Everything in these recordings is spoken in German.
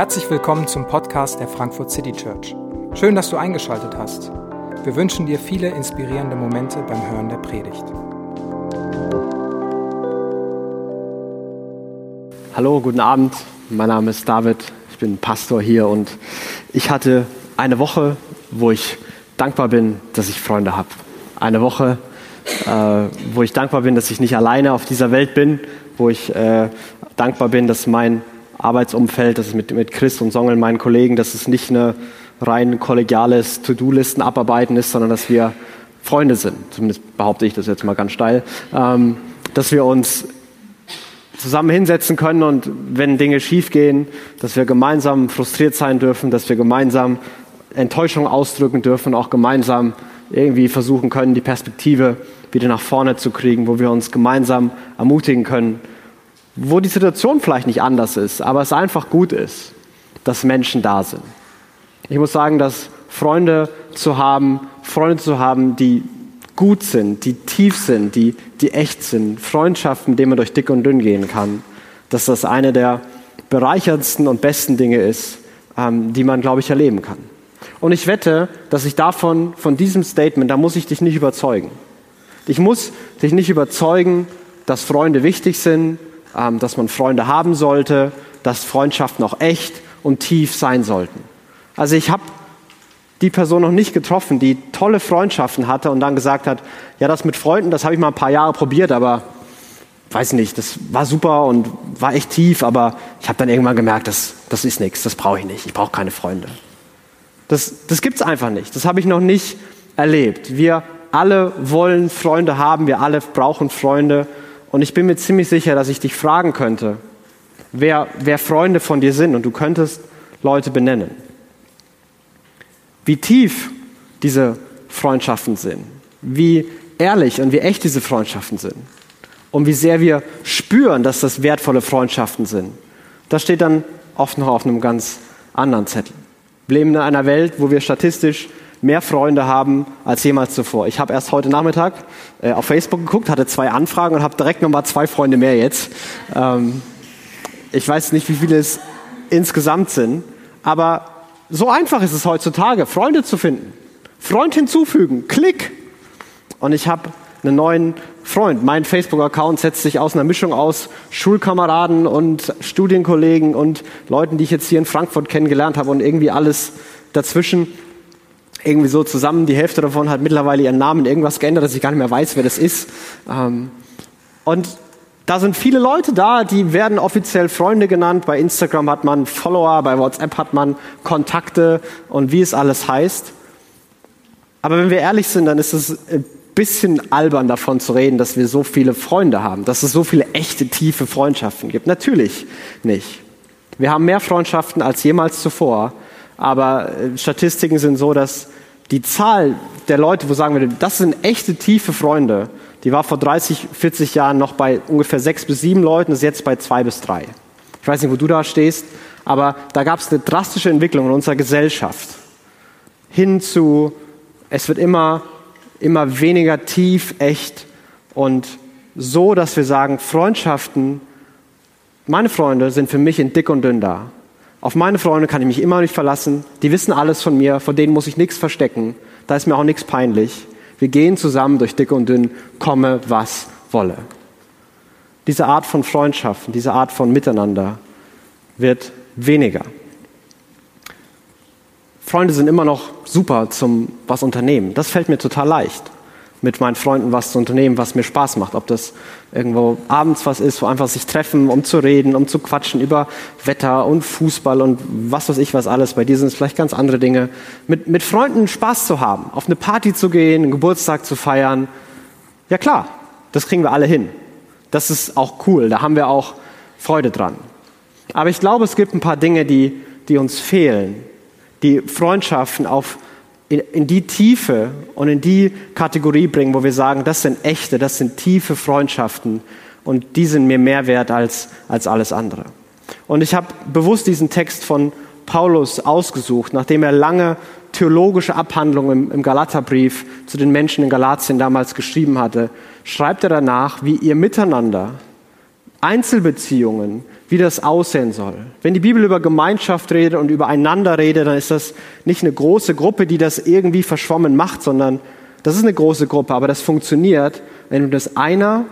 Herzlich willkommen zum Podcast der Frankfurt City Church. Schön, dass du eingeschaltet hast. Wir wünschen dir viele inspirierende Momente beim Hören der Predigt. Hallo, guten Abend. Mein Name ist David. Ich bin Pastor hier und ich hatte eine Woche, wo ich dankbar bin, dass ich Freunde habe. Eine Woche, äh, wo ich dankbar bin, dass ich nicht alleine auf dieser Welt bin, wo ich äh, dankbar bin, dass mein Arbeitsumfeld, das ist mit, mit Chris und Songel, meinen Kollegen, dass es nicht eine rein kollegiales To-Do-Listen abarbeiten ist, sondern dass wir Freunde sind. Zumindest behaupte ich das jetzt mal ganz steil. Ähm, dass wir uns zusammen hinsetzen können und wenn Dinge schiefgehen, dass wir gemeinsam frustriert sein dürfen, dass wir gemeinsam Enttäuschung ausdrücken dürfen, auch gemeinsam irgendwie versuchen können, die Perspektive wieder nach vorne zu kriegen, wo wir uns gemeinsam ermutigen können, wo die Situation vielleicht nicht anders ist, aber es einfach gut ist, dass Menschen da sind. Ich muss sagen, dass Freunde zu haben, Freunde zu haben, die gut sind, die tief sind, die, die echt sind, Freundschaften, mit denen man durch dick und dünn gehen kann, dass das eine der bereicherndsten und besten Dinge ist, ähm, die man, glaube ich, erleben kann. Und ich wette, dass ich davon, von diesem Statement, da muss ich dich nicht überzeugen. Ich muss dich nicht überzeugen, dass Freunde wichtig sind, ähm, dass man Freunde haben sollte, dass Freundschaften auch echt und tief sein sollten. Also ich habe die Person noch nicht getroffen, die tolle Freundschaften hatte und dann gesagt hat, ja, das mit Freunden, das habe ich mal ein paar Jahre probiert, aber weiß nicht, das war super und war echt tief, aber ich habe dann irgendwann gemerkt, das, das ist nichts, das brauche ich nicht, ich brauche keine Freunde. Das, das gibt es einfach nicht, das habe ich noch nicht erlebt. Wir alle wollen Freunde haben, wir alle brauchen Freunde und ich bin mir ziemlich sicher, dass ich dich fragen könnte, wer, wer Freunde von dir sind und du könntest Leute benennen. Wie tief diese Freundschaften sind, wie ehrlich und wie echt diese Freundschaften sind und wie sehr wir spüren, dass das wertvolle Freundschaften sind. Das steht dann oft noch auf einem ganz anderen Zettel. Wir leben in einer Welt, wo wir statistisch mehr Freunde haben als jemals zuvor. Ich habe erst heute Nachmittag äh, auf Facebook geguckt, hatte zwei Anfragen und habe direkt nochmal zwei Freunde mehr jetzt. Ähm, ich weiß nicht, wie viele es insgesamt sind, aber so einfach ist es heutzutage, Freunde zu finden. Freund hinzufügen, klick. Und ich habe einen neuen Freund. Mein Facebook-Account setzt sich aus einer Mischung aus Schulkameraden und Studienkollegen und Leuten, die ich jetzt hier in Frankfurt kennengelernt habe und irgendwie alles dazwischen irgendwie so zusammen. Die Hälfte davon hat mittlerweile ihren Namen irgendwas geändert, dass ich gar nicht mehr weiß, wer das ist. Ähm, und da sind viele Leute da, die werden offiziell Freunde genannt. Bei Instagram hat man Follower, bei WhatsApp hat man Kontakte und wie es alles heißt. Aber wenn wir ehrlich sind, dann ist es ein bisschen albern davon zu reden, dass wir so viele Freunde haben, dass es so viele echte, tiefe Freundschaften gibt. Natürlich nicht. Wir haben mehr Freundschaften als jemals zuvor, aber äh, Statistiken sind so, dass die Zahl der Leute, wo sagen wir, das sind echte tiefe Freunde, die war vor 30, 40 Jahren noch bei ungefähr sechs bis sieben Leuten, ist jetzt bei zwei bis drei. Ich weiß nicht, wo du da stehst, aber da gab es eine drastische Entwicklung in unserer Gesellschaft hin zu, es wird immer, immer weniger tief, echt und so, dass wir sagen, Freundschaften, meine Freunde sind für mich in dick und dünn da. Auf meine Freunde kann ich mich immer nicht verlassen. Die wissen alles von mir, von denen muss ich nichts verstecken. Da ist mir auch nichts peinlich. Wir gehen zusammen durch dick und dünn, komme was wolle. Diese Art von Freundschaften, diese Art von Miteinander wird weniger. Freunde sind immer noch super zum was unternehmen. Das fällt mir total leicht mit meinen Freunden was zu unternehmen, was mir Spaß macht. Ob das irgendwo abends was ist, wo einfach sich treffen, um zu reden, um zu quatschen über Wetter und Fußball und was weiß ich was alles. Bei dir sind es vielleicht ganz andere Dinge. Mit, mit Freunden Spaß zu haben, auf eine Party zu gehen, einen Geburtstag zu feiern. Ja klar, das kriegen wir alle hin. Das ist auch cool, da haben wir auch Freude dran. Aber ich glaube, es gibt ein paar Dinge, die, die uns fehlen, die Freundschaften auf in, in die Tiefe und in die Kategorie bringen, wo wir sagen, das sind echte, das sind tiefe Freundschaften und die sind mir mehr wert als, als alles andere. Und ich habe bewusst diesen Text von Paulus ausgesucht, nachdem er lange theologische Abhandlungen im, im Galaterbrief zu den Menschen in Galatien damals geschrieben hatte, schreibt er danach, wie ihr miteinander Einzelbeziehungen, wie das aussehen soll. Wenn die Bibel über Gemeinschaft redet und über einander redet, dann ist das nicht eine große Gruppe, die das irgendwie verschwommen macht, sondern das ist eine große Gruppe, aber das funktioniert, wenn das einer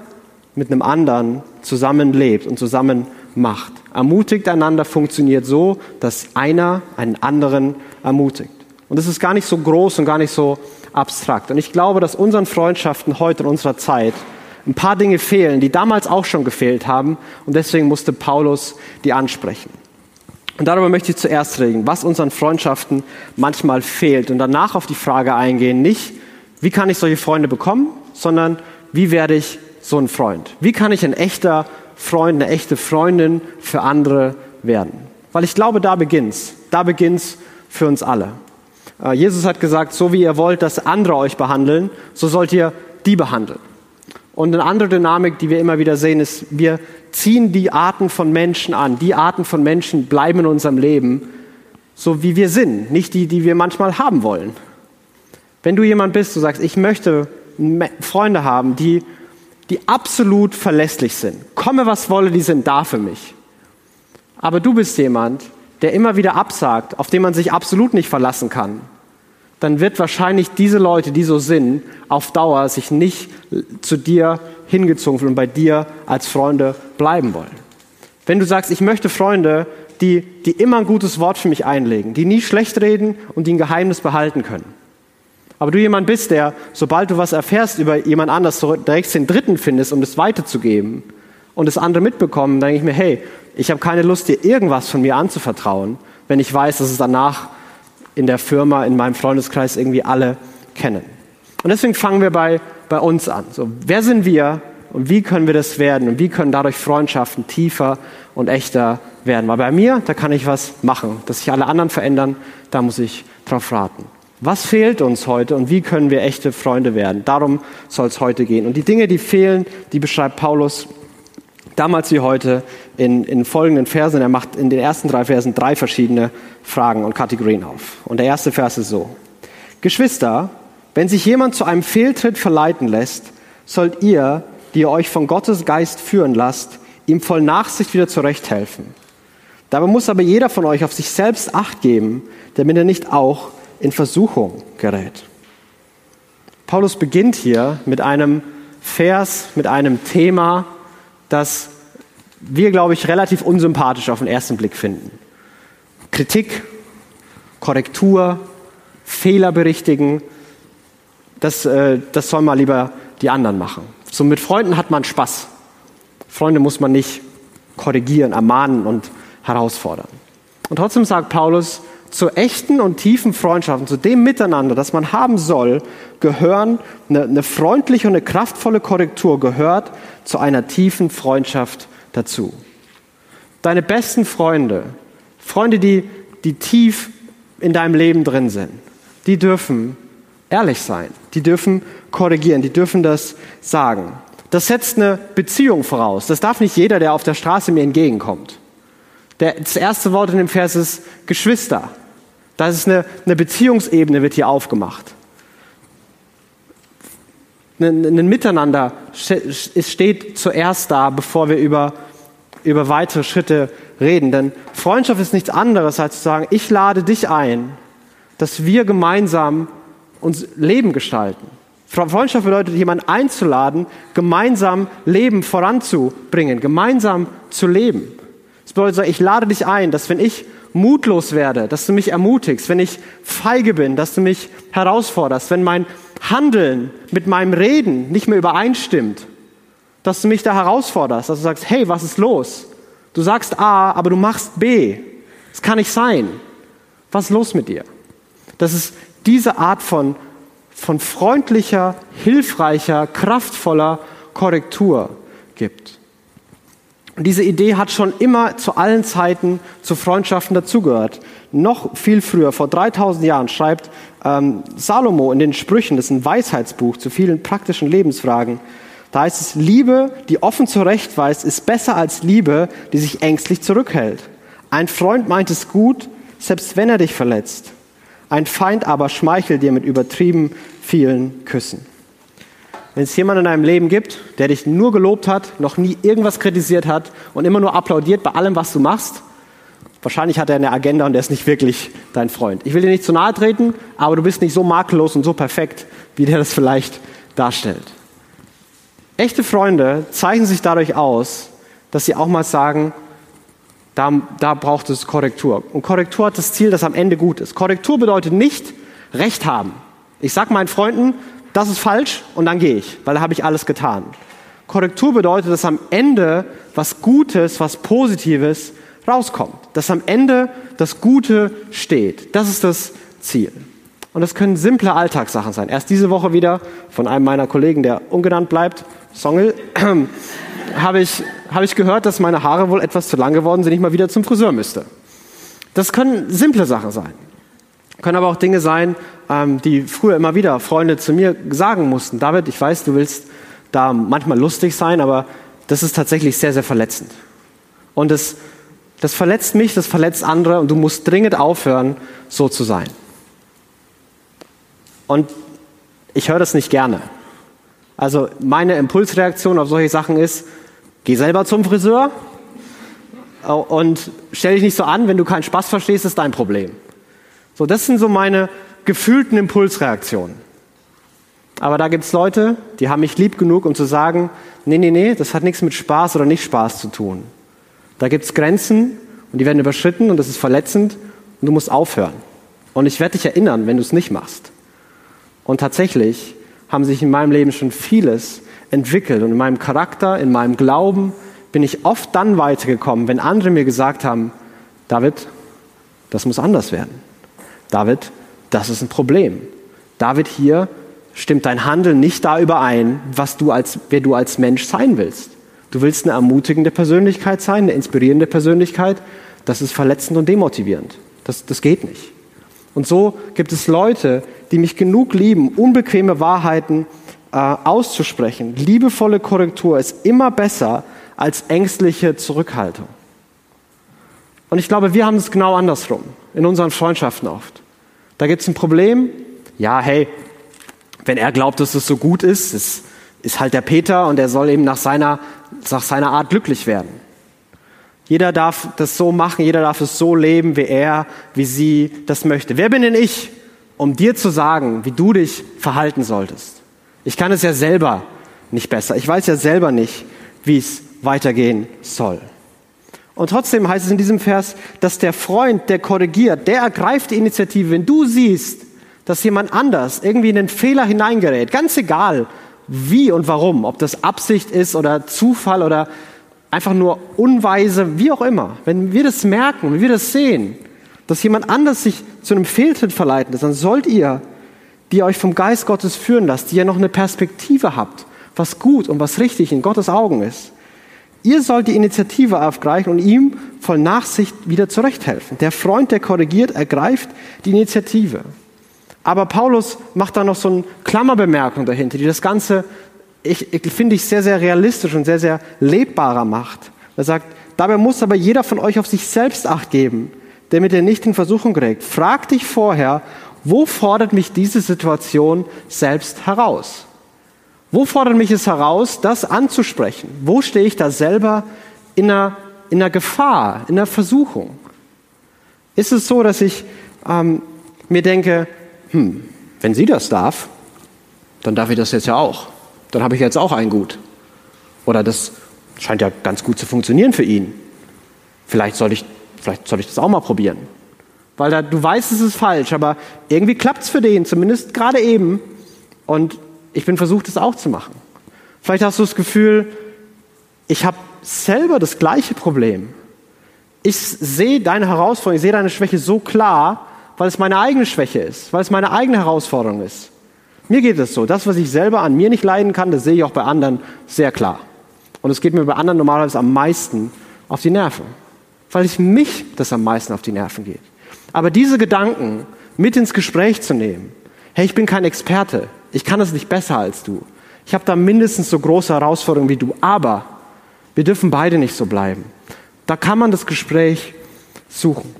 mit einem anderen zusammenlebt und zusammen macht. Ermutigt einander funktioniert so, dass einer einen anderen ermutigt. Und das ist gar nicht so groß und gar nicht so abstrakt. Und ich glaube, dass unseren Freundschaften heute in unserer Zeit ein paar Dinge fehlen, die damals auch schon gefehlt haben. Und deswegen musste Paulus die ansprechen. Und darüber möchte ich zuerst reden, was unseren Freundschaften manchmal fehlt. Und danach auf die Frage eingehen, nicht, wie kann ich solche Freunde bekommen, sondern wie werde ich so ein Freund? Wie kann ich ein echter Freund, eine echte Freundin für andere werden? Weil ich glaube, da beginnt's. Da beginnt's für uns alle. Äh, Jesus hat gesagt, so wie ihr wollt, dass andere euch behandeln, so sollt ihr die behandeln. Und eine andere Dynamik, die wir immer wieder sehen, ist, wir ziehen die Arten von Menschen an. Die Arten von Menschen bleiben in unserem Leben, so wie wir sind, nicht die, die wir manchmal haben wollen. Wenn du jemand bist, du sagst, ich möchte Freunde haben, die, die absolut verlässlich sind. Komme, was wolle, die sind da für mich. Aber du bist jemand, der immer wieder absagt, auf den man sich absolut nicht verlassen kann, dann wird wahrscheinlich diese Leute, die so sind, auf Dauer sich nicht zu dir hingezogen fühlen und bei dir als Freunde bleiben wollen. Wenn du sagst, ich möchte Freunde, die, die immer ein gutes Wort für mich einlegen, die nie schlecht reden und die ein Geheimnis behalten können. Aber du jemand bist, der, sobald du was erfährst über jemand anders, direkt den Dritten findest, um das weiterzugeben und das andere mitbekommen, dann denke ich mir, hey, ich habe keine Lust, dir irgendwas von mir anzuvertrauen, wenn ich weiß, dass es danach in der Firma, in meinem Freundeskreis irgendwie alle kennen. Und deswegen fangen wir bei, bei uns an. So, wer sind wir und wie können wir das werden und wie können dadurch Freundschaften tiefer und echter werden? Weil bei mir, da kann ich was machen. Dass sich alle anderen verändern, da muss ich drauf raten. Was fehlt uns heute und wie können wir echte Freunde werden? Darum soll es heute gehen. Und die Dinge, die fehlen, die beschreibt Paulus damals wie heute in, in folgenden Versen. Er macht in den ersten drei Versen drei verschiedene Fragen und Kategorien auf. Und der erste Vers ist so. Geschwister, wenn sich jemand zu einem Fehltritt verleiten lässt, sollt ihr, die ihr euch von Gottes Geist führen lasst, ihm voll Nachsicht wieder zurechthelfen. Dabei muss aber jeder von euch auf sich selbst Acht geben, damit er nicht auch in Versuchung gerät. Paulus beginnt hier mit einem Vers, mit einem Thema, das wir, glaube ich, relativ unsympathisch auf den ersten Blick finden. Kritik, Korrektur, Fehler berichtigen, das, äh, das soll mal lieber die anderen machen. So mit Freunden hat man Spaß. Freunde muss man nicht korrigieren, ermahnen und herausfordern. Und trotzdem sagt Paulus, zu echten und tiefen Freundschaften, zu dem Miteinander, das man haben soll, gehören eine, eine freundliche und eine kraftvolle Korrektur gehört zu einer tiefen Freundschaft dazu. Deine besten Freunde, Freunde, die, die tief in deinem Leben drin sind, die dürfen ehrlich sein, die dürfen korrigieren, die dürfen das sagen. Das setzt eine Beziehung voraus. Das darf nicht jeder, der auf der Straße mir entgegenkommt. das erste Wort in dem Vers ist Geschwister. Das ist eine, eine Beziehungsebene, wird hier aufgemacht. Ein, ein Miteinander steht zuerst da, bevor wir über, über weitere Schritte reden. Denn Freundschaft ist nichts anderes, als zu sagen, ich lade dich ein, dass wir gemeinsam uns Leben gestalten. Freundschaft bedeutet, jemanden einzuladen, gemeinsam Leben voranzubringen, gemeinsam zu leben. Das bedeutet, ich lade dich ein, dass wenn ich mutlos werde, dass du mich ermutigst, wenn ich feige bin, dass du mich herausforderst, wenn mein Handeln mit meinem Reden nicht mehr übereinstimmt, dass du mich da herausforderst, dass du sagst, hey, was ist los? Du sagst A, aber du machst B. Das kann nicht sein. Was ist los mit dir? Das ist diese Art von, von freundlicher, hilfreicher, kraftvoller Korrektur gibt. Diese Idee hat schon immer zu allen Zeiten zu Freundschaften dazugehört. Noch viel früher, vor 3000 Jahren, schreibt ähm, Salomo in den Sprüchen, das ist ein Weisheitsbuch zu vielen praktischen Lebensfragen, da heißt es, Liebe, die offen zurechtweist, ist besser als Liebe, die sich ängstlich zurückhält. Ein Freund meint es gut, selbst wenn er dich verletzt. Ein Feind aber schmeichelt dir mit übertrieben vielen Küssen. Wenn es jemanden in deinem Leben gibt, der dich nur gelobt hat, noch nie irgendwas kritisiert hat und immer nur applaudiert bei allem, was du machst, wahrscheinlich hat er eine Agenda und der ist nicht wirklich dein Freund. Ich will dir nicht zu nahe treten, aber du bist nicht so makellos und so perfekt, wie der das vielleicht darstellt. Echte Freunde zeichnen sich dadurch aus, dass sie auch mal sagen, da, da braucht es Korrektur. Und Korrektur hat das Ziel, dass am Ende gut ist. Korrektur bedeutet nicht Recht haben. Ich sage meinen Freunden, das ist falsch und dann gehe ich, weil da habe ich alles getan. Korrektur bedeutet, dass am Ende was Gutes, was Positives rauskommt. Dass am Ende das Gute steht. Das ist das Ziel. Und das können simple Alltagssachen sein. Erst diese Woche wieder von einem meiner Kollegen, der ungenannt bleibt, Songel, habe ich, habe ich gehört, dass meine Haare wohl etwas zu lang geworden sind, ich mal wieder zum Friseur müsste. Das können simple Sachen sein. Können aber auch Dinge sein, ähm, die früher immer wieder Freunde zu mir sagen mussten. David, ich weiß, du willst da manchmal lustig sein, aber das ist tatsächlich sehr, sehr verletzend. Und das, das verletzt mich, das verletzt andere und du musst dringend aufhören, so zu sein. Und ich höre das nicht gerne. Also meine Impulsreaktion auf solche Sachen ist, geh selber zum Friseur und stell dich nicht so an, wenn du keinen Spaß verstehst, ist dein Problem. So, das sind so meine gefühlten Impulsreaktionen. Aber da gibt es Leute, die haben mich lieb genug, um zu sagen, nee, nee, nee, das hat nichts mit Spaß oder nicht Spaß zu tun. Da gibt es Grenzen und die werden überschritten und das ist verletzend und du musst aufhören. Und ich werde dich erinnern, wenn du es nicht machst. Und tatsächlich haben sich in meinem Leben schon vieles entwickelt und in meinem Charakter, in meinem Glauben bin ich oft dann weitergekommen, wenn andere mir gesagt haben, David, das muss anders werden. David, das ist ein Problem. David, hier stimmt dein Handeln nicht da überein, was du als, wer du als Mensch sein willst. Du willst eine ermutigende Persönlichkeit sein, eine inspirierende Persönlichkeit. Das ist verletzend und demotivierend. Das, das geht nicht. Und so gibt es Leute, die mich genug lieben, unbequeme Wahrheiten äh, auszusprechen. Liebevolle Korrektur ist immer besser als ängstliche Zurückhaltung. Und ich glaube, wir haben es genau andersrum, in unseren Freundschaften oft. Da gibt es ein Problem, ja, hey, wenn er glaubt, dass es so gut ist, ist, ist halt der Peter und er soll eben nach seiner, nach seiner Art glücklich werden. Jeder darf das so machen, jeder darf es so leben, wie er, wie sie das möchte. Wer bin denn ich, um dir zu sagen, wie du dich verhalten solltest? Ich kann es ja selber nicht besser. Ich weiß ja selber nicht, wie es weitergehen soll. Und trotzdem heißt es in diesem Vers, dass der Freund, der korrigiert, der ergreift die Initiative. Wenn du siehst, dass jemand anders irgendwie in den Fehler hineingerät, ganz egal wie und warum, ob das Absicht ist oder Zufall oder einfach nur unweise, wie auch immer, wenn wir das merken, wenn wir das sehen, dass jemand anders sich zu einem Fehltritt verleiten ist, dann sollt ihr, die euch vom Geist Gottes führen lasst, die ja noch eine Perspektive habt, was gut und was richtig in Gottes Augen ist, Ihr sollt die Initiative aufgreifen und ihm voll Nachsicht wieder zurechthelfen. Der Freund, der korrigiert, ergreift die Initiative. Aber Paulus macht da noch so eine Klammerbemerkung dahinter, die das Ganze, ich, ich finde ich, sehr, sehr realistisch und sehr, sehr lebbarer macht. Er sagt, dabei muss aber jeder von euch auf sich selbst Acht geben, damit er nicht in Versuchung gerät. Frag dich vorher, wo fordert mich diese Situation selbst heraus? Wo fordert mich es heraus, das anzusprechen? Wo stehe ich da selber in einer, in einer Gefahr, in einer Versuchung? Ist es so, dass ich ähm, mir denke, hm, wenn sie das darf, dann darf ich das jetzt ja auch. Dann habe ich jetzt auch ein Gut. Oder das scheint ja ganz gut zu funktionieren für ihn. Vielleicht soll ich, vielleicht soll ich das auch mal probieren. Weil da, du weißt, es ist falsch, aber irgendwie klappt es für den, zumindest gerade eben. Und ich bin versucht, es auch zu machen. Vielleicht hast du das Gefühl, ich habe selber das gleiche Problem. Ich sehe deine Herausforderung, ich sehe deine Schwäche so klar, weil es meine eigene Schwäche ist, weil es meine eigene Herausforderung ist. Mir geht es so, das, was ich selber an mir nicht leiden kann, das sehe ich auch bei anderen sehr klar. Und es geht mir bei anderen normalerweise am meisten auf die Nerven, weil es mich das am meisten auf die Nerven geht. Aber diese Gedanken mit ins Gespräch zu nehmen, hey, ich bin kein Experte, ich kann es nicht besser als du. Ich habe da mindestens so große Herausforderungen wie du. Aber wir dürfen beide nicht so bleiben. Da kann man das Gespräch suchen.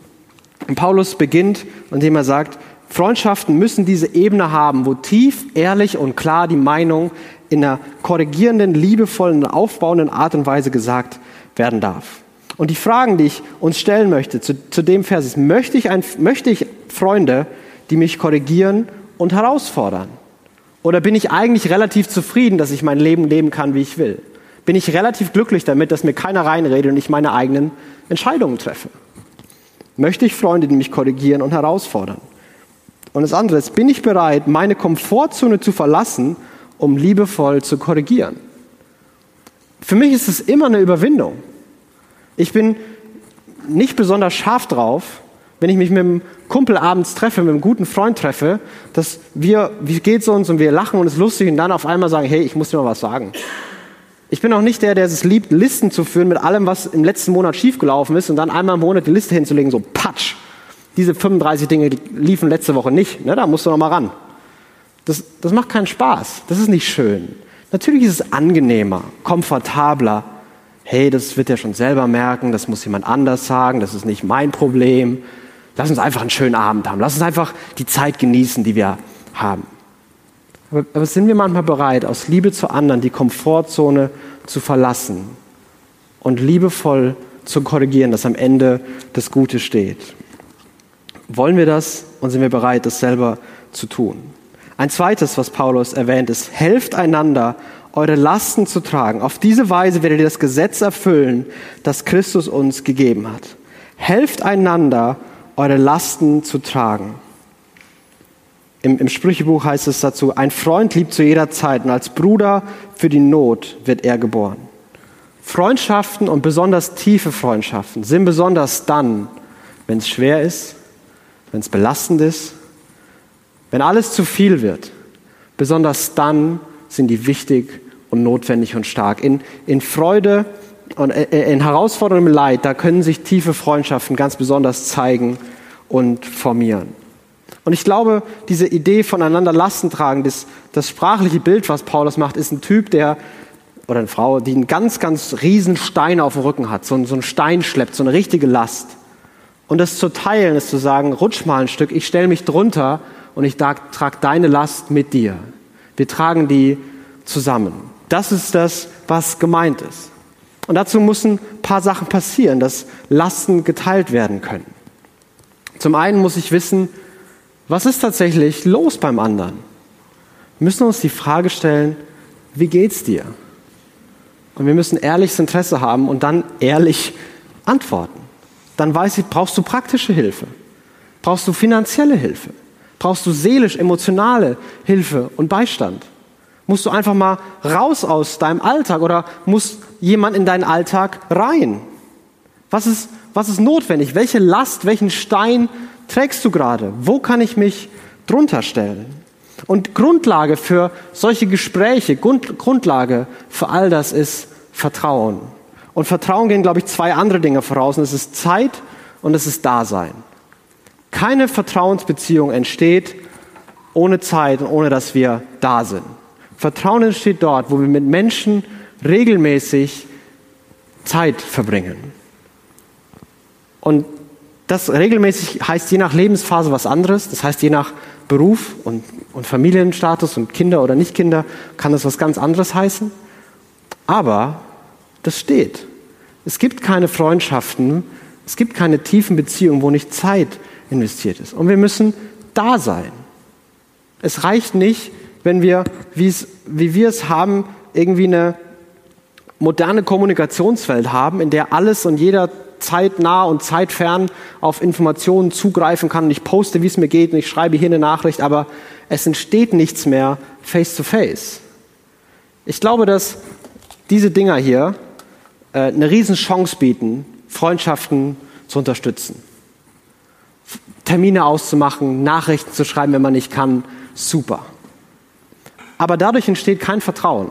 Und Paulus beginnt, indem er sagt, Freundschaften müssen diese Ebene haben, wo tief, ehrlich und klar die Meinung in einer korrigierenden, liebevollen, aufbauenden Art und Weise gesagt werden darf. Und die Fragen, die ich uns stellen möchte zu, zu dem Vers ist, möchte ich, ein, möchte ich Freunde, die mich korrigieren und herausfordern? Oder bin ich eigentlich relativ zufrieden, dass ich mein Leben leben kann, wie ich will? Bin ich relativ glücklich damit, dass mir keiner reinredet und ich meine eigenen Entscheidungen treffe? Möchte ich Freunde, die mich korrigieren und herausfordern? Und das andere ist, bin ich bereit, meine Komfortzone zu verlassen, um liebevoll zu korrigieren? Für mich ist es immer eine Überwindung. Ich bin nicht besonders scharf drauf, wenn ich mich mit einem Kumpel abends treffe, mit einem guten Freund treffe, dass wir, wie geht's uns und wir lachen und es ist lustig und dann auf einmal sagen, hey, ich muss dir mal was sagen. Ich bin auch nicht der, der es liebt, Listen zu führen mit allem, was im letzten Monat schiefgelaufen ist und dann einmal im Monat die Liste hinzulegen, so patsch. Diese 35 Dinge liefen letzte Woche nicht, ne, da musst du noch mal ran. Das, das macht keinen Spaß, das ist nicht schön. Natürlich ist es angenehmer, komfortabler, hey, das wird er schon selber merken, das muss jemand anders sagen, das ist nicht mein Problem. Lass uns einfach einen schönen Abend haben. Lass uns einfach die Zeit genießen, die wir haben. Aber, aber sind wir manchmal bereit, aus Liebe zu anderen die Komfortzone zu verlassen und liebevoll zu korrigieren, dass am Ende das Gute steht? Wollen wir das und sind wir bereit, das selber zu tun? Ein zweites, was Paulus erwähnt, ist, helft einander eure Lasten zu tragen. Auf diese Weise werdet ihr das Gesetz erfüllen, das Christus uns gegeben hat. Helft einander, eure Lasten zu tragen. Im, Im Sprüchebuch heißt es dazu, ein Freund liebt zu jeder Zeit und als Bruder für die Not wird er geboren. Freundschaften und besonders tiefe Freundschaften sind besonders dann, wenn es schwer ist, wenn es belastend ist, wenn alles zu viel wird. Besonders dann sind die wichtig und notwendig und stark. In, in Freude und in herausforderndem Leid, da können sich tiefe Freundschaften ganz besonders zeigen und formieren. Und ich glaube, diese Idee voneinander Lasten tragen, das, das sprachliche Bild, was Paulus macht, ist ein Typ, der oder eine Frau, die einen ganz, ganz riesen Stein auf dem Rücken hat, so, so einen Stein schleppt, so eine richtige Last. Und das zu teilen, ist zu sagen, rutsch mal ein Stück, ich stelle mich drunter und ich trage deine Last mit dir. Wir tragen die zusammen. Das ist das, was gemeint ist. Und dazu müssen ein paar Sachen passieren, dass Lasten geteilt werden können. Zum einen muss ich wissen, was ist tatsächlich los beim anderen? Wir müssen uns die Frage stellen, wie geht's dir? Und wir müssen ehrliches Interesse haben und dann ehrlich antworten. Dann weiß ich, brauchst du praktische Hilfe? Brauchst du finanzielle Hilfe? Brauchst du seelisch, emotionale Hilfe und Beistand? Musst du einfach mal raus aus deinem Alltag oder muss jemand in deinen Alltag rein? Was ist, was ist notwendig? Welche Last, welchen Stein trägst du gerade? Wo kann ich mich drunter stellen? Und Grundlage für solche Gespräche, Grund, Grundlage für all das ist Vertrauen. Und Vertrauen gehen, glaube ich, zwei andere Dinge voraus. Und es ist Zeit und es ist Dasein. Keine Vertrauensbeziehung entsteht ohne Zeit und ohne dass wir da sind. Vertrauen entsteht dort, wo wir mit Menschen regelmäßig Zeit verbringen. Und das regelmäßig heißt je nach Lebensphase was anderes. Das heißt, je nach Beruf und, und Familienstatus und Kinder oder nicht Kinder kann das was ganz anderes heißen. Aber das steht. Es gibt keine Freundschaften, es gibt keine tiefen Beziehungen, wo nicht Zeit investiert ist. Und wir müssen da sein. Es reicht nicht, wenn wir, wie wir es haben, irgendwie eine moderne Kommunikationswelt haben, in der alles und jeder zeitnah und zeitfern auf Informationen zugreifen kann. Und ich poste, wie es mir geht, und ich schreibe hier eine Nachricht, aber es entsteht nichts mehr face to face. Ich glaube, dass diese Dinger hier äh, eine Riesenchance bieten, Freundschaften zu unterstützen. Termine auszumachen, Nachrichten zu schreiben, wenn man nicht kann, super aber dadurch entsteht kein Vertrauen.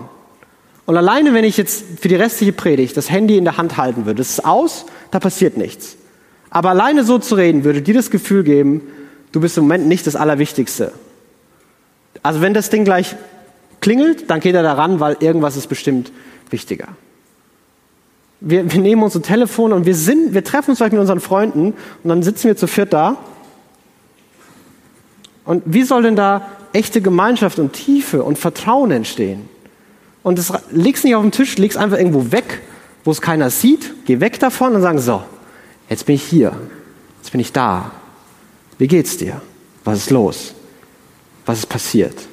Und alleine, wenn ich jetzt für die restliche Predigt das Handy in der Hand halten würde, es ist aus, da passiert nichts. Aber alleine so zu reden, würde dir das Gefühl geben, du bist im Moment nicht das Allerwichtigste. Also wenn das Ding gleich klingelt, dann geht er daran, weil irgendwas ist bestimmt wichtiger. Wir, wir nehmen unser Telefon und wir, sind, wir treffen uns vielleicht mit unseren Freunden und dann sitzen wir zu viert da. Und wie soll denn da echte Gemeinschaft und Tiefe und Vertrauen entstehen, und das legst nicht auf den Tisch, legst einfach irgendwo weg, wo es keiner sieht, geh weg davon und sag so, jetzt bin ich hier, jetzt bin ich da. Wie geht's dir? Was ist los? Was ist passiert?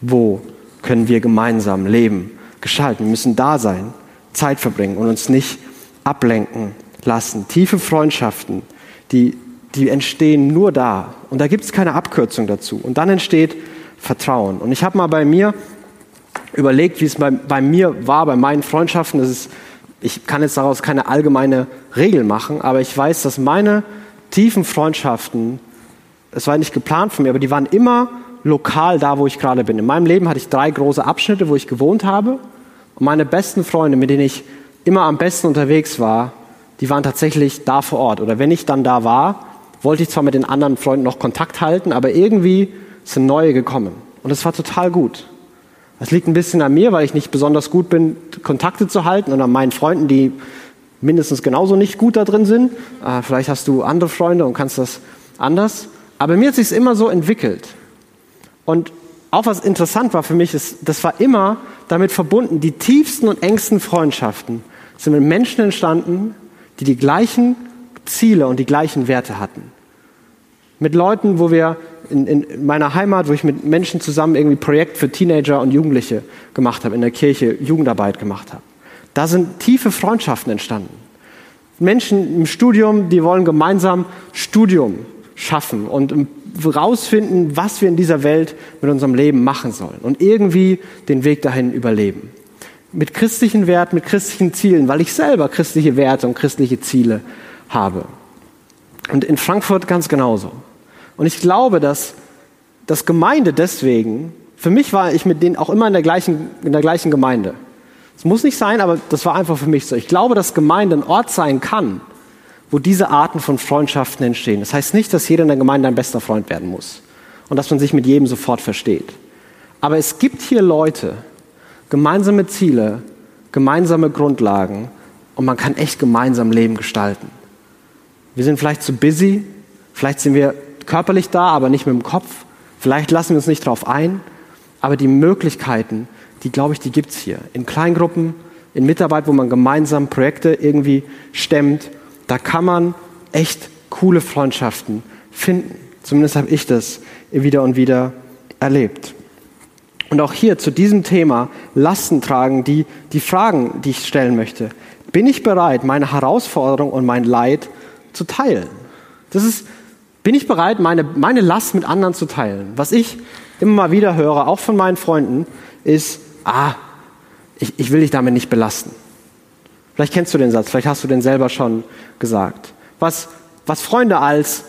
Wo können wir gemeinsam leben, gestalten? Wir müssen da sein, Zeit verbringen und uns nicht ablenken lassen. Tiefe Freundschaften, die, die entstehen nur da. Und da gibt es keine Abkürzung dazu. Und dann entsteht Vertrauen. Und ich habe mal bei mir überlegt, wie es bei, bei mir war, bei meinen Freundschaften. Ist, ich kann jetzt daraus keine allgemeine Regel machen, aber ich weiß, dass meine tiefen Freundschaften, es war nicht geplant von mir, aber die waren immer lokal da, wo ich gerade bin. In meinem Leben hatte ich drei große Abschnitte, wo ich gewohnt habe. Und meine besten Freunde, mit denen ich immer am besten unterwegs war, die waren tatsächlich da vor Ort. Oder wenn ich dann da war, wollte ich zwar mit den anderen Freunden noch Kontakt halten, aber irgendwie sind neue gekommen. Und es war total gut. Das liegt ein bisschen an mir, weil ich nicht besonders gut bin, Kontakte zu halten und an meinen Freunden, die mindestens genauso nicht gut da drin sind. Äh, vielleicht hast du andere Freunde und kannst das anders. Aber mir hat sich immer so entwickelt. Und auch was interessant war für mich, ist, das war immer damit verbunden, die tiefsten und engsten Freundschaften sind mit Menschen entstanden, die die gleichen Ziele und die gleichen Werte hatten. Mit Leuten, wo wir in, in meiner Heimat, wo ich mit Menschen zusammen irgendwie Projekt für Teenager und Jugendliche gemacht habe, in der Kirche Jugendarbeit gemacht habe. Da sind tiefe Freundschaften entstanden. Menschen im Studium, die wollen gemeinsam Studium schaffen und rausfinden, was wir in dieser Welt mit unserem Leben machen sollen und irgendwie den Weg dahin überleben. Mit christlichen Werten, mit christlichen Zielen, weil ich selber christliche Werte und christliche Ziele habe. Und in Frankfurt ganz genauso. Und ich glaube, dass das Gemeinde deswegen, für mich war ich mit denen auch immer in der gleichen, in der gleichen Gemeinde. Es muss nicht sein, aber das war einfach für mich so. Ich glaube, dass Gemeinde ein Ort sein kann, wo diese Arten von Freundschaften entstehen. Das heißt nicht, dass jeder in der Gemeinde ein bester Freund werden muss und dass man sich mit jedem sofort versteht. Aber es gibt hier Leute, gemeinsame Ziele, gemeinsame Grundlagen und man kann echt gemeinsam Leben gestalten. Wir sind vielleicht zu busy, vielleicht sind wir körperlich da, aber nicht mit dem Kopf. Vielleicht lassen wir uns nicht darauf ein, aber die Möglichkeiten, die glaube ich, die gibt es hier. In Kleingruppen, in Mitarbeit, wo man gemeinsam Projekte irgendwie stemmt, da kann man echt coole Freundschaften finden. Zumindest habe ich das wieder und wieder erlebt. Und auch hier zu diesem Thema Lasten tragen, die, die Fragen, die ich stellen möchte. Bin ich bereit, meine Herausforderung und mein Leid zu teilen? Das ist, bin ich bereit, meine, meine Last mit anderen zu teilen? Was ich immer mal wieder höre, auch von meinen Freunden, ist, ah, ich, ich will dich damit nicht belasten. Vielleicht kennst du den Satz, vielleicht hast du den selber schon gesagt. Was, was Freunde als,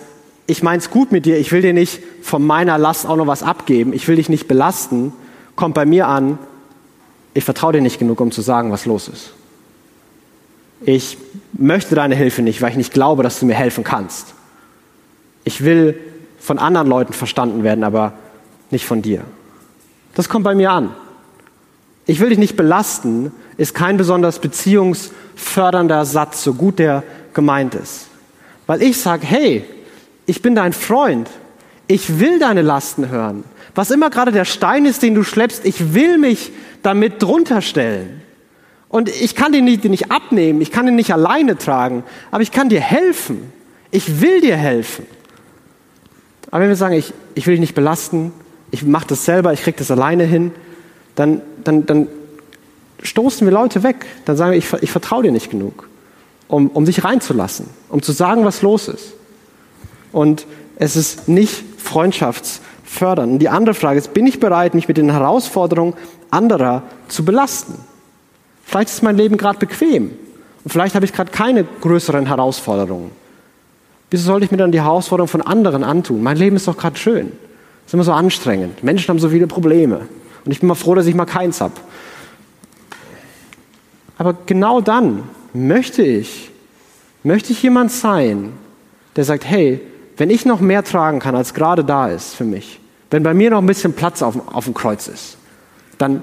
ich mein's gut mit dir, ich will dir nicht von meiner Last auch noch was abgeben, ich will dich nicht belasten, kommt bei mir an, ich vertraue dir nicht genug, um zu sagen, was los ist. Ich möchte deine Hilfe nicht, weil ich nicht glaube, dass du mir helfen kannst. Ich will von anderen Leuten verstanden werden, aber nicht von dir. Das kommt bei mir an. Ich will dich nicht belasten, ist kein besonders beziehungsfördernder Satz, so gut der gemeint ist. Weil ich sage, hey, ich bin dein Freund. Ich will deine Lasten hören. Was immer gerade der Stein ist, den du schleppst, ich will mich damit drunter stellen. Und ich kann den nicht, den nicht abnehmen, ich kann den nicht alleine tragen, aber ich kann dir helfen. Ich will dir helfen. Aber wenn wir sagen, ich, ich will dich nicht belasten, ich mache das selber, ich kriege das alleine hin, dann, dann, dann stoßen wir Leute weg. Dann sagen wir, ich, ich vertraue dir nicht genug, um, um dich reinzulassen, um zu sagen, was los ist. Und es ist nicht freundschaftsfördernd. Und die andere Frage ist, bin ich bereit, mich mit den Herausforderungen anderer zu belasten? Vielleicht ist mein Leben gerade bequem und vielleicht habe ich gerade keine größeren Herausforderungen. Wieso sollte ich mir dann die Herausforderungen von anderen antun? Mein Leben ist doch gerade schön. Es ist immer so anstrengend. Menschen haben so viele Probleme. Und ich bin mal froh, dass ich mal keins habe. Aber genau dann möchte ich, möchte ich jemand sein, der sagt, hey, wenn ich noch mehr tragen kann, als gerade da ist für mich, wenn bei mir noch ein bisschen Platz auf, auf dem Kreuz ist, dann,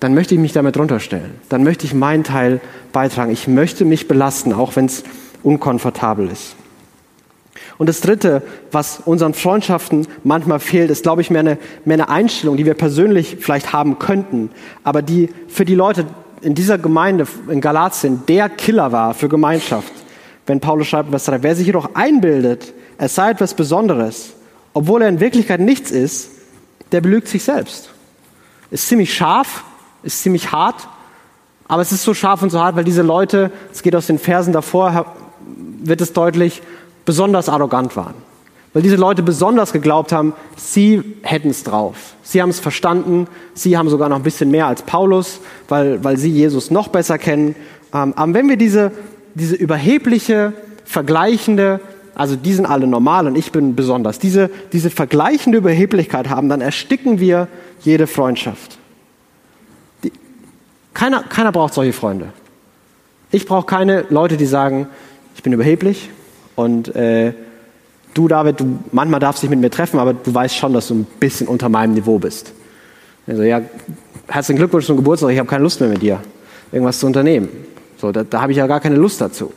dann möchte ich mich damit runterstellen. Dann möchte ich meinen Teil beitragen. Ich möchte mich belasten, auch wenn es unkomfortabel ist. Und das Dritte, was unseren Freundschaften manchmal fehlt, ist, glaube ich, mehr eine, mehr eine Einstellung, die wir persönlich vielleicht haben könnten, aber die für die Leute in dieser Gemeinde in Galatien der Killer war für Gemeinschaft. Wenn Paulus schreibt, Vers 3, wer sich jedoch einbildet, es sei etwas Besonderes, obwohl er in Wirklichkeit nichts ist, der belügt sich selbst. Ist ziemlich scharf, ist ziemlich hart, aber es ist so scharf und so hart, weil diese Leute, es geht aus den Versen davor, wird es deutlich, besonders arrogant waren. Weil diese Leute besonders geglaubt haben, sie hätten es drauf. Sie haben es verstanden, sie haben sogar noch ein bisschen mehr als Paulus, weil, weil sie Jesus noch besser kennen. Ähm, aber wenn wir diese, diese überhebliche, vergleichende, also die sind alle normal und ich bin besonders, diese, diese vergleichende Überheblichkeit haben, dann ersticken wir jede Freundschaft. Die, keiner, keiner braucht solche Freunde. Ich brauche keine Leute, die sagen, ich bin überheblich und äh, du, David, du manchmal darfst dich mit mir treffen, aber du weißt schon, dass du ein bisschen unter meinem Niveau bist. Also ja, herzlichen Glückwunsch zum Geburtstag, ich habe keine Lust mehr mit dir, irgendwas zu unternehmen. So, da, da habe ich ja gar keine Lust dazu.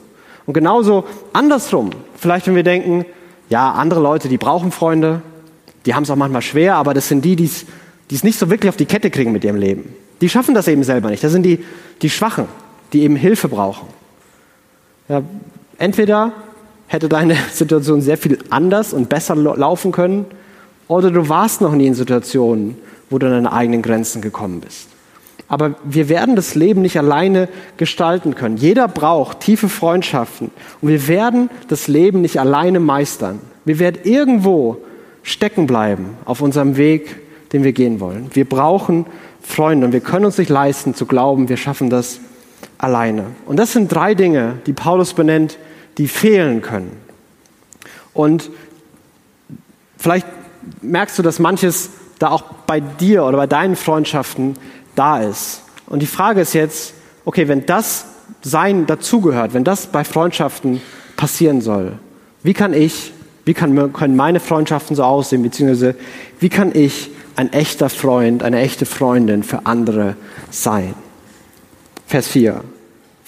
Und genauso andersrum, vielleicht wenn wir denken, ja, andere Leute, die brauchen Freunde, die haben es auch manchmal schwer, aber das sind die, die es nicht so wirklich auf die Kette kriegen mit ihrem Leben. Die schaffen das eben selber nicht. Das sind die, die Schwachen, die eben Hilfe brauchen. Ja, entweder hätte deine Situation sehr viel anders und besser laufen können, oder du warst noch nie in Situationen, wo du an deine eigenen Grenzen gekommen bist. Aber wir werden das Leben nicht alleine gestalten können. Jeder braucht tiefe Freundschaften und wir werden das Leben nicht alleine meistern. Wir werden irgendwo stecken bleiben auf unserem Weg, den wir gehen wollen. Wir brauchen Freunde und wir können uns nicht leisten zu glauben, wir schaffen das alleine. Und das sind drei Dinge, die Paulus benennt, die fehlen können. Und vielleicht merkst du, dass manches da auch bei dir oder bei deinen Freundschaften da ist. Und die Frage ist jetzt, okay, wenn das Sein dazugehört, wenn das bei Freundschaften passieren soll, wie kann ich, wie kann, können meine Freundschaften so aussehen, beziehungsweise wie kann ich ein echter Freund, eine echte Freundin für andere sein? Vers 4.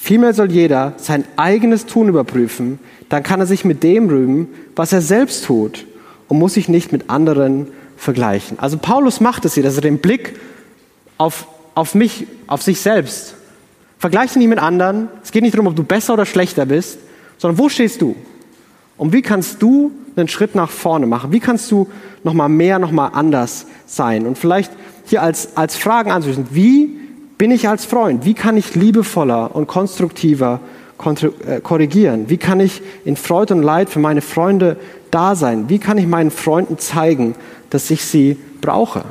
Vielmehr soll jeder sein eigenes Tun überprüfen, dann kann er sich mit dem rühmen, was er selbst tut und muss sich nicht mit anderen vergleichen. Also Paulus macht es hier, dass er den Blick auf, auf mich, auf sich selbst, vergleiche nicht mit anderen. Es geht nicht darum, ob du besser oder schlechter bist, sondern wo stehst du? Und wie kannst du einen Schritt nach vorne machen? Wie kannst du nochmal mehr, nochmal anders sein? Und vielleicht hier als, als Fragen anzuschließen, wie bin ich als Freund? Wie kann ich liebevoller und konstruktiver äh, korrigieren? Wie kann ich in Freude und Leid für meine Freunde da sein? Wie kann ich meinen Freunden zeigen, dass ich sie brauche?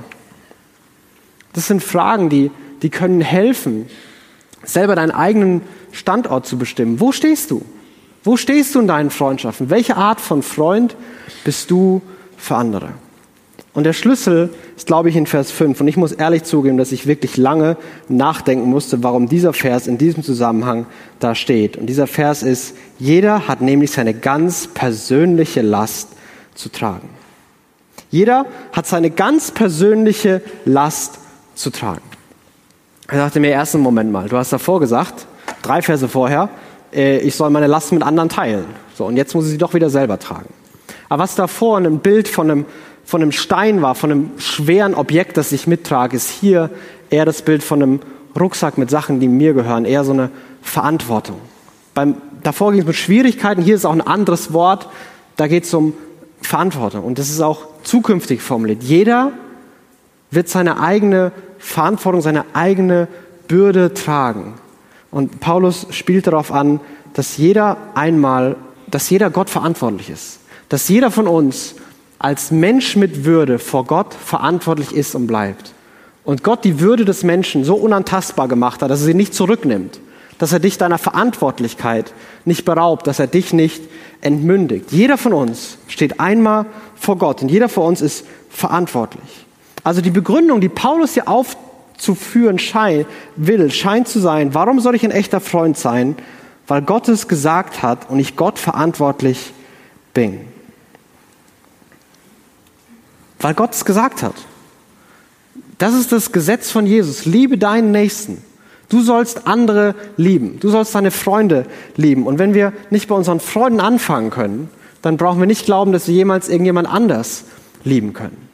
Das sind Fragen, die, die können helfen, selber deinen eigenen Standort zu bestimmen. Wo stehst du? Wo stehst du in deinen Freundschaften? Welche Art von Freund bist du für andere? Und der Schlüssel ist, glaube ich, in Vers 5. Und ich muss ehrlich zugeben, dass ich wirklich lange nachdenken musste, warum dieser Vers in diesem Zusammenhang da steht. Und dieser Vers ist, jeder hat nämlich seine ganz persönliche Last zu tragen. Jeder hat seine ganz persönliche Last zu tragen. Er sagte mir erst einen Moment mal, du hast davor gesagt, drei Verse vorher, äh, ich soll meine Last mit anderen teilen. So, und jetzt muss ich sie doch wieder selber tragen. Aber was davor ein Bild von einem von einem Stein war, von einem schweren Objekt, das ich mittrage, ist hier eher das Bild von einem Rucksack mit Sachen, die mir gehören, eher so eine Verantwortung. Beim, davor ging es mit Schwierigkeiten, hier ist auch ein anderes Wort, da geht es um Verantwortung. Und das ist auch zukünftig formuliert. Jeder wird seine eigene Verantwortung, seine eigene Bürde tragen. Und Paulus spielt darauf an, dass jeder einmal, dass jeder Gott verantwortlich ist. Dass jeder von uns als Mensch mit Würde vor Gott verantwortlich ist und bleibt. Und Gott die Würde des Menschen so unantastbar gemacht hat, dass er sie nicht zurücknimmt, dass er dich deiner Verantwortlichkeit nicht beraubt, dass er dich nicht entmündigt. Jeder von uns steht einmal vor Gott und jeder von uns ist verantwortlich. Also die Begründung, die Paulus hier aufzuführen scheint, will, scheint zu sein, warum soll ich ein echter Freund sein? Weil Gott es gesagt hat und ich Gott verantwortlich bin. Weil Gott es gesagt hat. Das ist das Gesetz von Jesus. Liebe deinen Nächsten. Du sollst andere lieben. Du sollst deine Freunde lieben. Und wenn wir nicht bei unseren Freunden anfangen können, dann brauchen wir nicht glauben, dass wir jemals irgendjemand anders lieben können.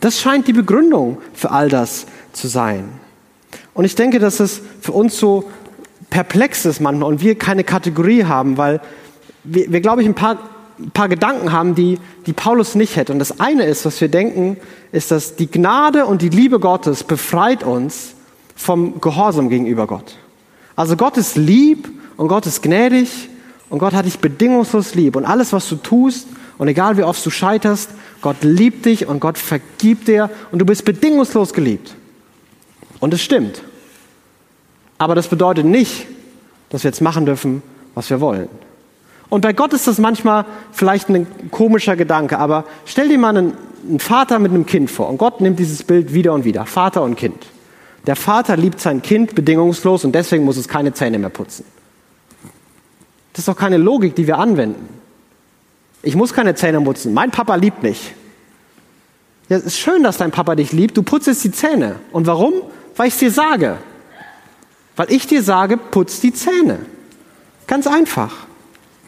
Das scheint die Begründung für all das zu sein. Und ich denke, dass es für uns so perplex ist manchmal und wir keine Kategorie haben, weil wir, wir glaube ich, ein paar, paar Gedanken haben, die, die Paulus nicht hätte. Und das eine ist, was wir denken, ist, dass die Gnade und die Liebe Gottes befreit uns vom Gehorsam gegenüber Gott. Also Gott ist lieb und Gott ist gnädig und Gott hat dich bedingungslos lieb. Und alles, was du tust, und egal wie oft du scheiterst, Gott liebt dich und Gott vergibt dir und du bist bedingungslos geliebt. Und es stimmt. Aber das bedeutet nicht, dass wir jetzt machen dürfen, was wir wollen. Und bei Gott ist das manchmal vielleicht ein komischer Gedanke, aber stell dir mal einen, Vater mit einem Kind vor und Gott nimmt dieses Bild wieder und wieder, Vater und Kind. Der Vater liebt sein Kind bedingungslos und deswegen muss es keine Zähne mehr putzen. Das ist doch keine Logik, die wir anwenden. Ich muss keine Zähne putzen. Mein Papa liebt mich. Ja, es ist schön, dass dein Papa dich liebt. Du putzt die Zähne. Und warum? Weil ich es dir sage. Weil ich dir sage, putz die Zähne. Ganz einfach.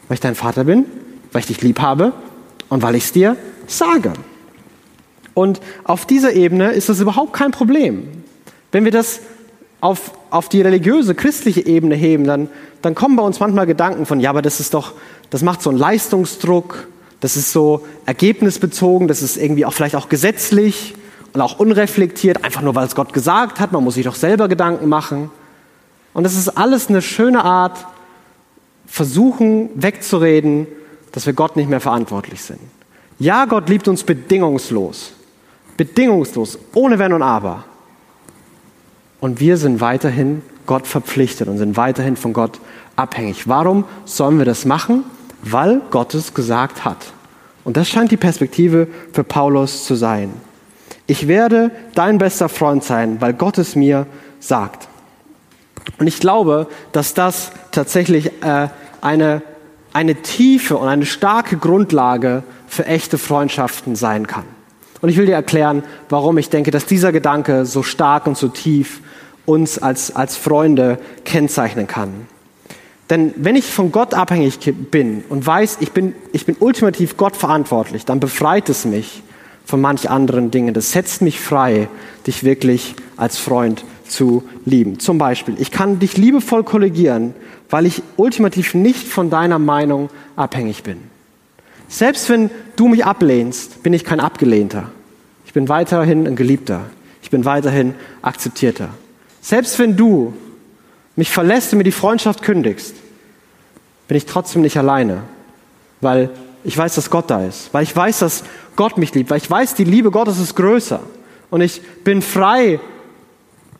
Weil ich dein Vater bin, weil ich dich lieb habe und weil ich es dir sage. Und auf dieser Ebene ist das überhaupt kein Problem. Wenn wir das auf, auf die religiöse, christliche Ebene heben, dann, dann kommen bei uns manchmal Gedanken von, ja, aber das ist doch, das macht so einen Leistungsdruck, das ist so ergebnisbezogen, das ist irgendwie auch vielleicht auch gesetzlich und auch unreflektiert, einfach nur weil es Gott gesagt hat, man muss sich doch selber Gedanken machen. Und das ist alles eine schöne Art, versuchen wegzureden, dass wir Gott nicht mehr verantwortlich sind. Ja, Gott liebt uns bedingungslos. Bedingungslos, ohne Wenn und Aber. Und wir sind weiterhin Gott verpflichtet und sind weiterhin von Gott abhängig. Warum sollen wir das machen? Weil Gott es gesagt hat. Und das scheint die Perspektive für Paulus zu sein. Ich werde dein bester Freund sein, weil Gott es mir sagt. Und ich glaube, dass das tatsächlich äh, eine, eine tiefe und eine starke Grundlage für echte Freundschaften sein kann. Und ich will dir erklären, warum ich denke, dass dieser Gedanke so stark und so tief uns als, als Freunde kennzeichnen kann. Denn wenn ich von Gott abhängig bin und weiß, ich bin, ich bin ultimativ Gott verantwortlich, dann befreit es mich von manch anderen Dingen. Das setzt mich frei, dich wirklich als Freund zu lieben. Zum Beispiel, ich kann dich liebevoll kollegieren, weil ich ultimativ nicht von deiner Meinung abhängig bin. Selbst wenn du mich ablehnst, bin ich kein Abgelehnter. Ich bin weiterhin ein Geliebter. Ich bin weiterhin akzeptierter. Selbst wenn du mich verlässt und mir die Freundschaft kündigst, bin ich trotzdem nicht alleine, weil ich weiß, dass Gott da ist, weil ich weiß, dass Gott mich liebt, weil ich weiß, die Liebe Gottes ist größer und ich bin frei,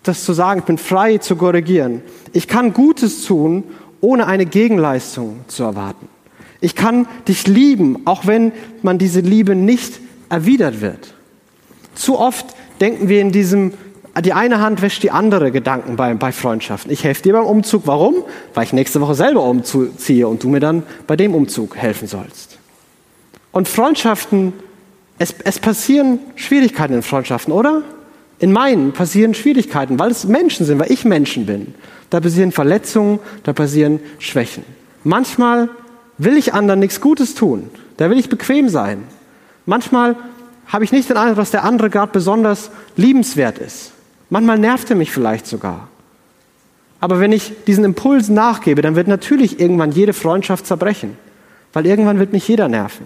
das zu sagen, ich bin frei zu korrigieren. Ich kann Gutes tun, ohne eine Gegenleistung zu erwarten. Ich kann dich lieben, auch wenn man diese Liebe nicht erwidert wird. Zu oft denken wir in diesem, die eine Hand wäscht die andere Gedanken bei, bei Freundschaften. Ich helfe dir beim Umzug. Warum? Weil ich nächste Woche selber umziehe und du mir dann bei dem Umzug helfen sollst. Und Freundschaften, es, es passieren Schwierigkeiten in Freundschaften, oder? In meinen passieren Schwierigkeiten, weil es Menschen sind, weil ich Menschen bin. Da passieren Verletzungen, da passieren Schwächen. Manchmal will ich anderen nichts Gutes tun. Da will ich bequem sein. Manchmal habe ich nicht den Eindruck, dass der andere gerade besonders liebenswert ist. Manchmal nervt er mich vielleicht sogar. Aber wenn ich diesen Impulsen nachgebe, dann wird natürlich irgendwann jede Freundschaft zerbrechen. Weil irgendwann wird mich jeder nerven.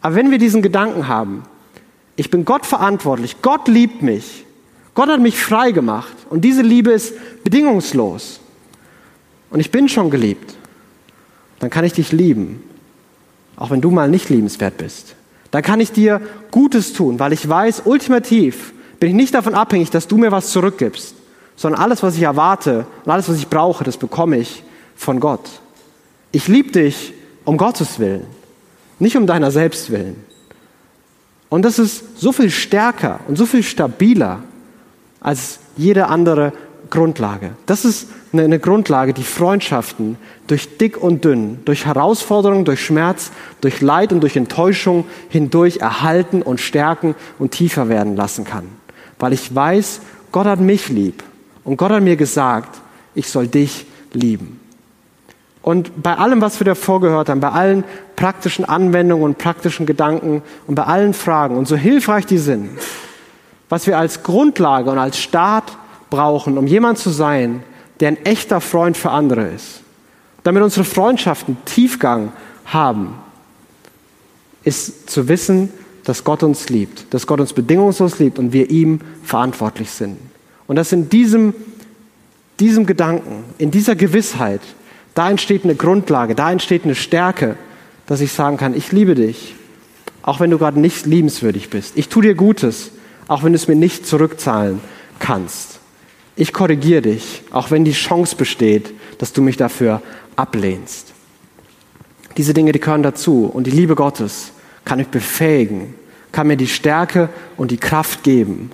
Aber wenn wir diesen Gedanken haben, ich bin Gott verantwortlich, Gott liebt mich, Gott hat mich frei gemacht und diese Liebe ist bedingungslos und ich bin schon geliebt, dann kann ich dich lieben, auch wenn du mal nicht liebenswert bist. Dann kann ich dir Gutes tun, weil ich weiß, ultimativ bin ich nicht davon abhängig, dass du mir was zurückgibst, sondern alles, was ich erwarte und alles, was ich brauche, das bekomme ich von Gott. Ich liebe dich um Gottes Willen, nicht um deiner selbst willen. Und das ist so viel stärker und so viel stabiler als jede andere Grundlage. Das ist eine, Grundlage, die Freundschaften durch dick und dünn, durch Herausforderungen, durch Schmerz, durch Leid und durch Enttäuschung hindurch erhalten und stärken und tiefer werden lassen kann. Weil ich weiß, Gott hat mich lieb und Gott hat mir gesagt, ich soll dich lieben. Und bei allem, was wir davor gehört haben, bei allen praktischen Anwendungen und praktischen Gedanken und bei allen Fragen und so hilfreich die sind, was wir als Grundlage und als Start brauchen, um jemand zu sein, der ein echter Freund für andere ist, damit unsere Freundschaften Tiefgang haben, ist zu wissen, dass Gott uns liebt, dass Gott uns bedingungslos liebt und wir ihm verantwortlich sind. Und dass in diesem, diesem Gedanken, in dieser Gewissheit, da entsteht eine Grundlage, da entsteht eine Stärke, dass ich sagen kann, ich liebe dich, auch wenn du gerade nicht liebenswürdig bist. Ich tue dir Gutes, auch wenn du es mir nicht zurückzahlen kannst. Ich korrigiere dich, auch wenn die Chance besteht, dass du mich dafür ablehnst. Diese Dinge, die gehören dazu. Und die Liebe Gottes kann mich befähigen, kann mir die Stärke und die Kraft geben,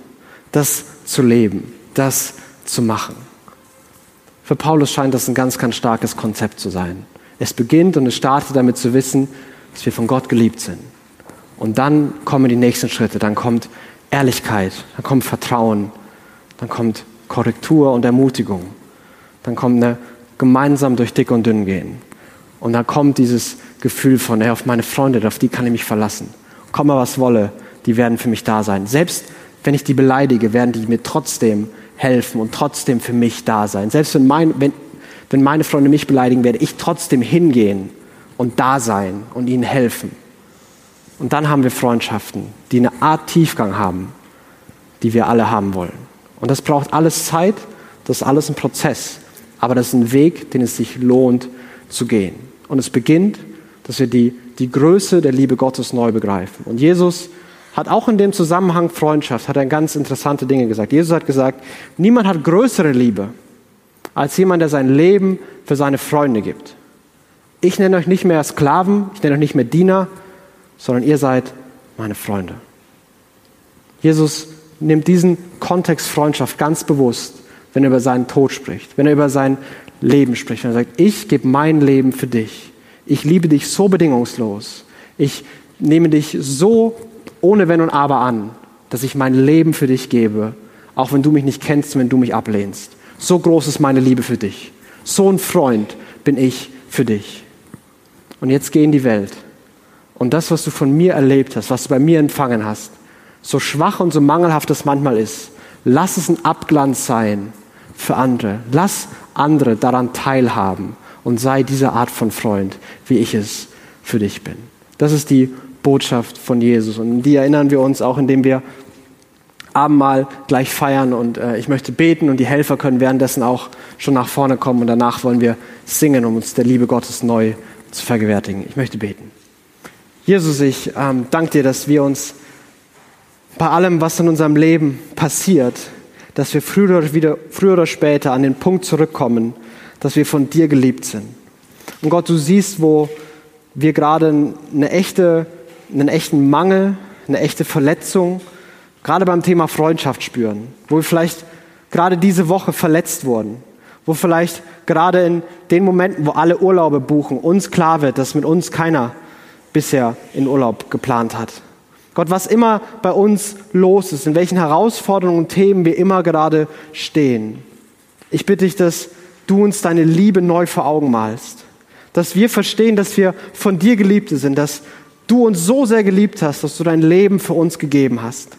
das zu leben, das zu machen. Für Paulus scheint das ein ganz, ganz starkes Konzept zu sein. Es beginnt und es startet damit zu wissen, dass wir von Gott geliebt sind. Und dann kommen die nächsten Schritte. Dann kommt Ehrlichkeit, dann kommt Vertrauen, dann kommt Korrektur und Ermutigung. Dann kommt eine gemeinsam durch dick und dünn gehen. Und dann kommt dieses Gefühl von, hey, auf meine Freunde, auf die kann ich mich verlassen. Komme was wolle, die werden für mich da sein. Selbst wenn ich die beleidige, werden die mir trotzdem helfen und trotzdem für mich da sein. Selbst wenn, mein, wenn, wenn meine Freunde mich beleidigen, werde ich trotzdem hingehen und da sein und ihnen helfen. Und dann haben wir Freundschaften, die eine Art Tiefgang haben, die wir alle haben wollen. Und das braucht alles Zeit, das ist alles ein Prozess. Aber das ist ein Weg, den es sich lohnt zu gehen. Und es beginnt, dass wir die, die Größe der Liebe Gottes neu begreifen. Und Jesus hat auch in dem Zusammenhang Freundschaft, hat er ganz interessante Dinge gesagt. Jesus hat gesagt, niemand hat größere Liebe als jemand, der sein Leben für seine Freunde gibt. Ich nenne euch nicht mehr Sklaven, ich nenne euch nicht mehr Diener, sondern ihr seid meine Freunde. Jesus nimmt diesen Kontext Freundschaft ganz bewusst, wenn er über seinen Tod spricht, wenn er über sein Leben spricht, wenn er sagt, ich gebe mein Leben für dich. Ich liebe dich so bedingungslos. Ich nehme dich so ohne Wenn und Aber an, dass ich mein Leben für dich gebe, auch wenn du mich nicht kennst, wenn du mich ablehnst. So groß ist meine Liebe für dich. So ein Freund bin ich für dich. Und jetzt geh in die Welt. Und das, was du von mir erlebt hast, was du bei mir empfangen hast, so schwach und so mangelhaft es manchmal ist, lass es ein Abglanz sein für andere. Lass andere daran teilhaben und sei diese Art von Freund, wie ich es für dich bin. Das ist die Botschaft von Jesus und die erinnern wir uns auch, indem wir Abendmahl gleich feiern und äh, ich möchte beten und die Helfer können währenddessen auch schon nach vorne kommen und danach wollen wir singen, um uns der Liebe Gottes neu zu vergewärtigen. Ich möchte beten. Jesus, ich ähm, danke dir, dass wir uns bei allem, was in unserem Leben passiert, dass wir früher oder, wieder, früher oder später an den Punkt zurückkommen, dass wir von dir geliebt sind. Und Gott, du siehst, wo wir gerade eine echte, einen echten Mangel, eine echte Verletzung, gerade beim Thema Freundschaft spüren, wo wir vielleicht gerade diese Woche verletzt wurden, wo vielleicht gerade in den Momenten, wo alle Urlaube buchen, uns klar wird, dass mit uns keiner bisher in Urlaub geplant hat. Gott, was immer bei uns los ist, in welchen Herausforderungen und Themen wir immer gerade stehen. Ich bitte dich, dass du uns deine Liebe neu vor Augen malst. Dass wir verstehen, dass wir von dir Geliebte sind, dass du uns so sehr geliebt hast, dass du dein Leben für uns gegeben hast.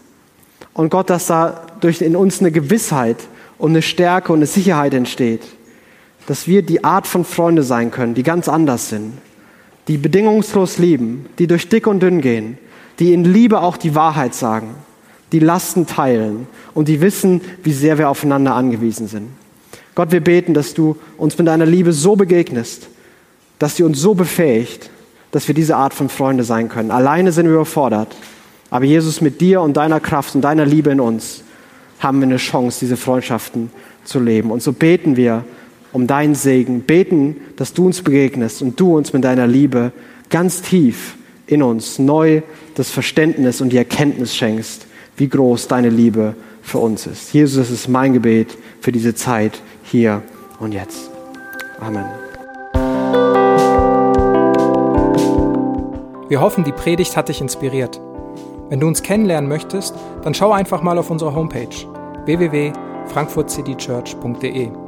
Und Gott, dass da durch in uns eine Gewissheit und eine Stärke und eine Sicherheit entsteht, dass wir die Art von Freunde sein können, die ganz anders sind, die bedingungslos lieben, die durch dick und dünn gehen, die in Liebe auch die Wahrheit sagen, die Lasten teilen und die wissen, wie sehr wir aufeinander angewiesen sind. Gott, wir beten, dass du uns mit deiner Liebe so begegnest, dass sie uns so befähigt, dass wir diese Art von Freunde sein können. Alleine sind wir überfordert, aber Jesus, mit dir und deiner Kraft und deiner Liebe in uns haben wir eine Chance, diese Freundschaften zu leben. Und so beten wir um deinen Segen, beten, dass du uns begegnest und du uns mit deiner Liebe ganz tief in uns neu das Verständnis und die Erkenntnis schenkst, wie groß deine Liebe für uns ist. Jesus, das ist mein Gebet für diese Zeit hier und jetzt. Amen. Wir hoffen, die Predigt hat dich inspiriert. Wenn du uns kennenlernen möchtest, dann schau einfach mal auf unsere Homepage www.frankfurtcitychurch.de